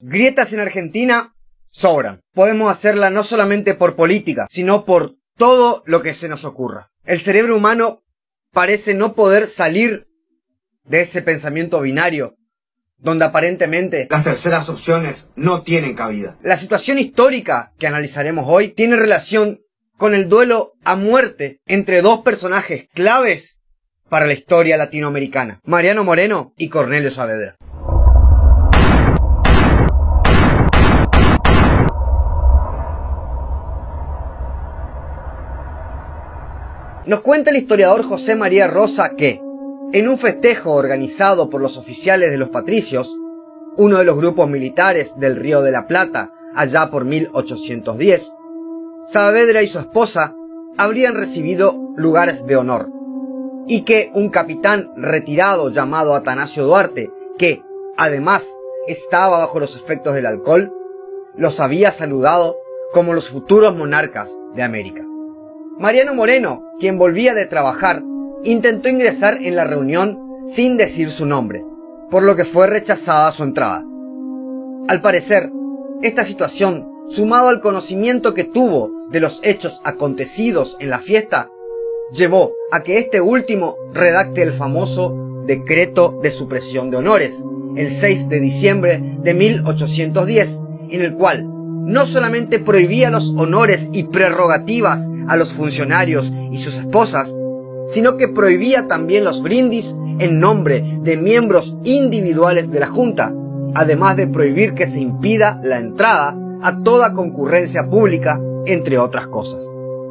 Grietas en Argentina sobran. Podemos hacerla no solamente por política, sino por todo lo que se nos ocurra. El cerebro humano parece no poder salir de ese pensamiento binario, donde aparentemente las terceras opciones no tienen cabida. La situación histórica que analizaremos hoy tiene relación con el duelo a muerte entre dos personajes claves para la historia latinoamericana, Mariano Moreno y Cornelio Saavedra. Nos cuenta el historiador José María Rosa que, en un festejo organizado por los oficiales de los patricios, uno de los grupos militares del Río de la Plata, allá por 1810, Saavedra y su esposa habrían recibido lugares de honor, y que un capitán retirado llamado Atanasio Duarte, que, además, estaba bajo los efectos del alcohol, los había saludado como los futuros monarcas de América. Mariano Moreno, quien volvía de trabajar, intentó ingresar en la reunión sin decir su nombre, por lo que fue rechazada su entrada. Al parecer, esta situación, sumado al conocimiento que tuvo de los hechos acontecidos en la fiesta, llevó a que este último redacte el famoso decreto de supresión de honores, el 6 de diciembre de 1810, en el cual no solamente prohibía los honores y prerrogativas a los funcionarios y sus esposas, sino que prohibía también los brindis en nombre de miembros individuales de la Junta, además de prohibir que se impida la entrada a toda concurrencia pública, entre otras cosas.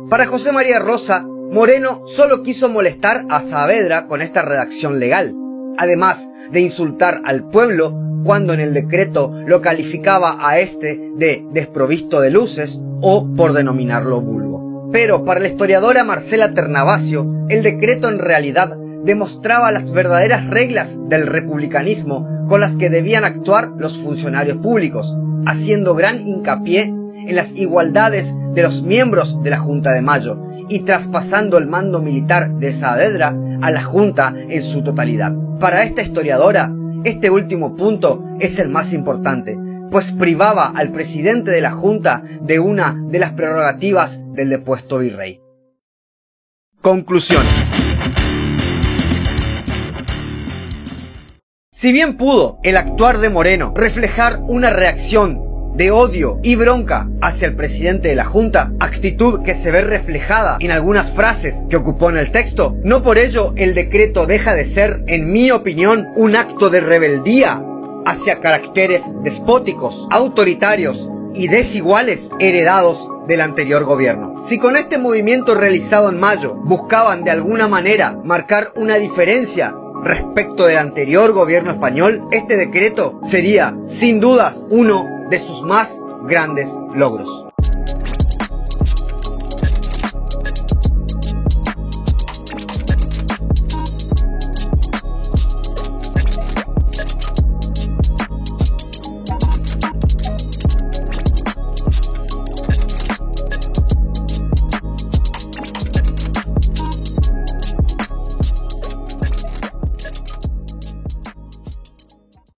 Para José María Rosa, Moreno solo quiso molestar a Saavedra con esta redacción legal, además de insultar al pueblo cuando en el decreto lo calificaba a este de desprovisto de luces o por denominarlo vulgo. Pero para la historiadora Marcela Ternavasio, el decreto en realidad demostraba las verdaderas reglas del republicanismo con las que debían actuar los funcionarios públicos, haciendo gran hincapié en las igualdades de los miembros de la Junta de Mayo y traspasando el mando militar de Saavedra a la Junta en su totalidad. Para esta historiadora, este último punto es el más importante, pues privaba al presidente de la Junta de una de las prerrogativas del depuesto virrey. Conclusiones. Si bien pudo el actuar de Moreno reflejar una reacción de odio y bronca hacia el presidente de la Junta, actitud que se ve reflejada en algunas frases que ocupó en el texto. No por ello el decreto deja de ser, en mi opinión, un acto de rebeldía hacia caracteres despóticos, autoritarios y desiguales heredados del anterior gobierno. Si con este movimiento realizado en mayo buscaban de alguna manera marcar una diferencia respecto del anterior gobierno español, este decreto sería, sin dudas, uno de sus más grandes logros.